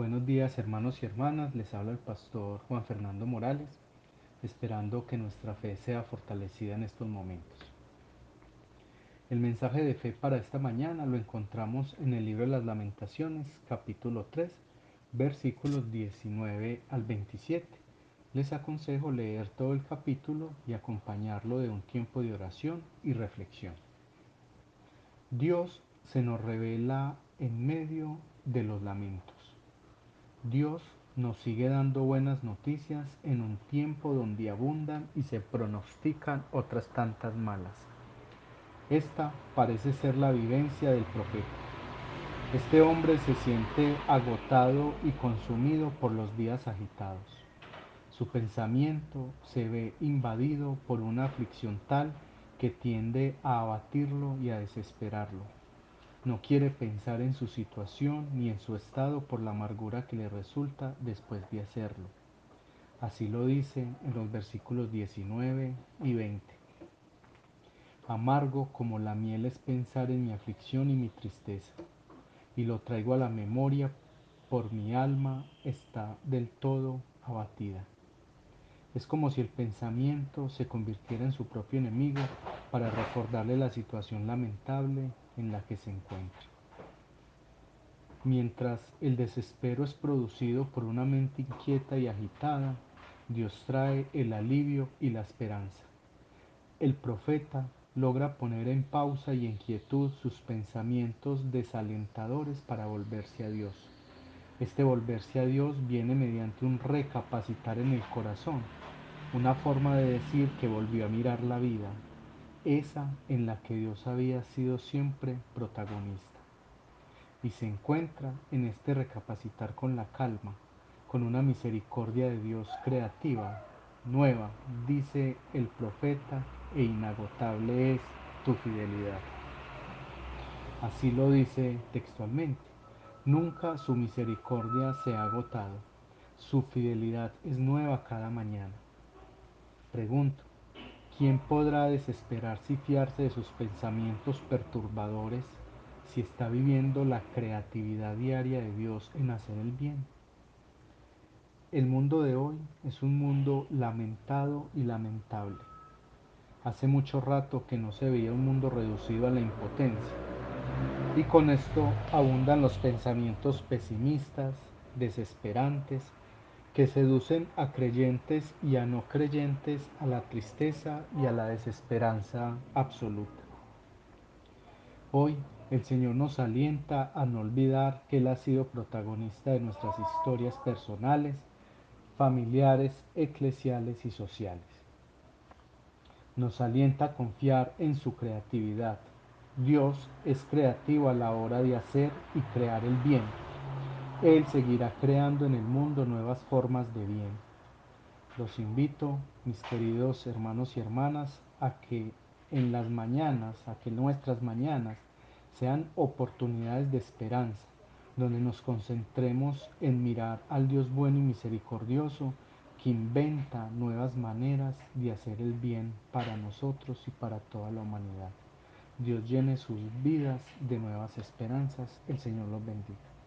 Buenos días hermanos y hermanas, les habla el pastor Juan Fernando Morales, esperando que nuestra fe sea fortalecida en estos momentos. El mensaje de fe para esta mañana lo encontramos en el libro de las lamentaciones, capítulo 3, versículos 19 al 27. Les aconsejo leer todo el capítulo y acompañarlo de un tiempo de oración y reflexión. Dios se nos revela en medio de los lamentos. Dios nos sigue dando buenas noticias en un tiempo donde abundan y se pronostican otras tantas malas. Esta parece ser la vivencia del profeta. Este hombre se siente agotado y consumido por los días agitados. Su pensamiento se ve invadido por una aflicción tal que tiende a abatirlo y a desesperarlo. No quiere pensar en su situación ni en su estado por la amargura que le resulta después de hacerlo. Así lo dice en los versículos 19 y 20. Amargo como la miel es pensar en mi aflicción y mi tristeza, y lo traigo a la memoria por mi alma está del todo abatida. Es como si el pensamiento se convirtiera en su propio enemigo para recordarle la situación lamentable en la que se encuentra. Mientras el desespero es producido por una mente inquieta y agitada, Dios trae el alivio y la esperanza. El profeta logra poner en pausa y en quietud sus pensamientos desalentadores para volverse a Dios. Este volverse a Dios viene mediante un recapacitar en el corazón, una forma de decir que volvió a mirar la vida, esa en la que Dios había sido siempre protagonista. Y se encuentra en este recapacitar con la calma, con una misericordia de Dios creativa, nueva, dice el profeta, e inagotable es tu fidelidad. Así lo dice textualmente. Nunca su misericordia se ha agotado. Su fidelidad es nueva cada mañana. Pregunto, ¿Quién podrá desesperarse y fiarse de sus pensamientos perturbadores si está viviendo la creatividad diaria de Dios en hacer el bien? El mundo de hoy es un mundo lamentado y lamentable. Hace mucho rato que no se veía un mundo reducido a la impotencia. Y con esto abundan los pensamientos pesimistas, desesperantes, que seducen a creyentes y a no creyentes a la tristeza y a la desesperanza absoluta. Hoy el Señor nos alienta a no olvidar que Él ha sido protagonista de nuestras historias personales, familiares, eclesiales y sociales. Nos alienta a confiar en su creatividad. Dios es creativo a la hora de hacer y crear el bien él seguirá creando en el mundo nuevas formas de bien. Los invito, mis queridos hermanos y hermanas, a que en las mañanas, a que nuestras mañanas sean oportunidades de esperanza, donde nos concentremos en mirar al Dios bueno y misericordioso que inventa nuevas maneras de hacer el bien para nosotros y para toda la humanidad. Dios llene sus vidas de nuevas esperanzas. El Señor los bendiga.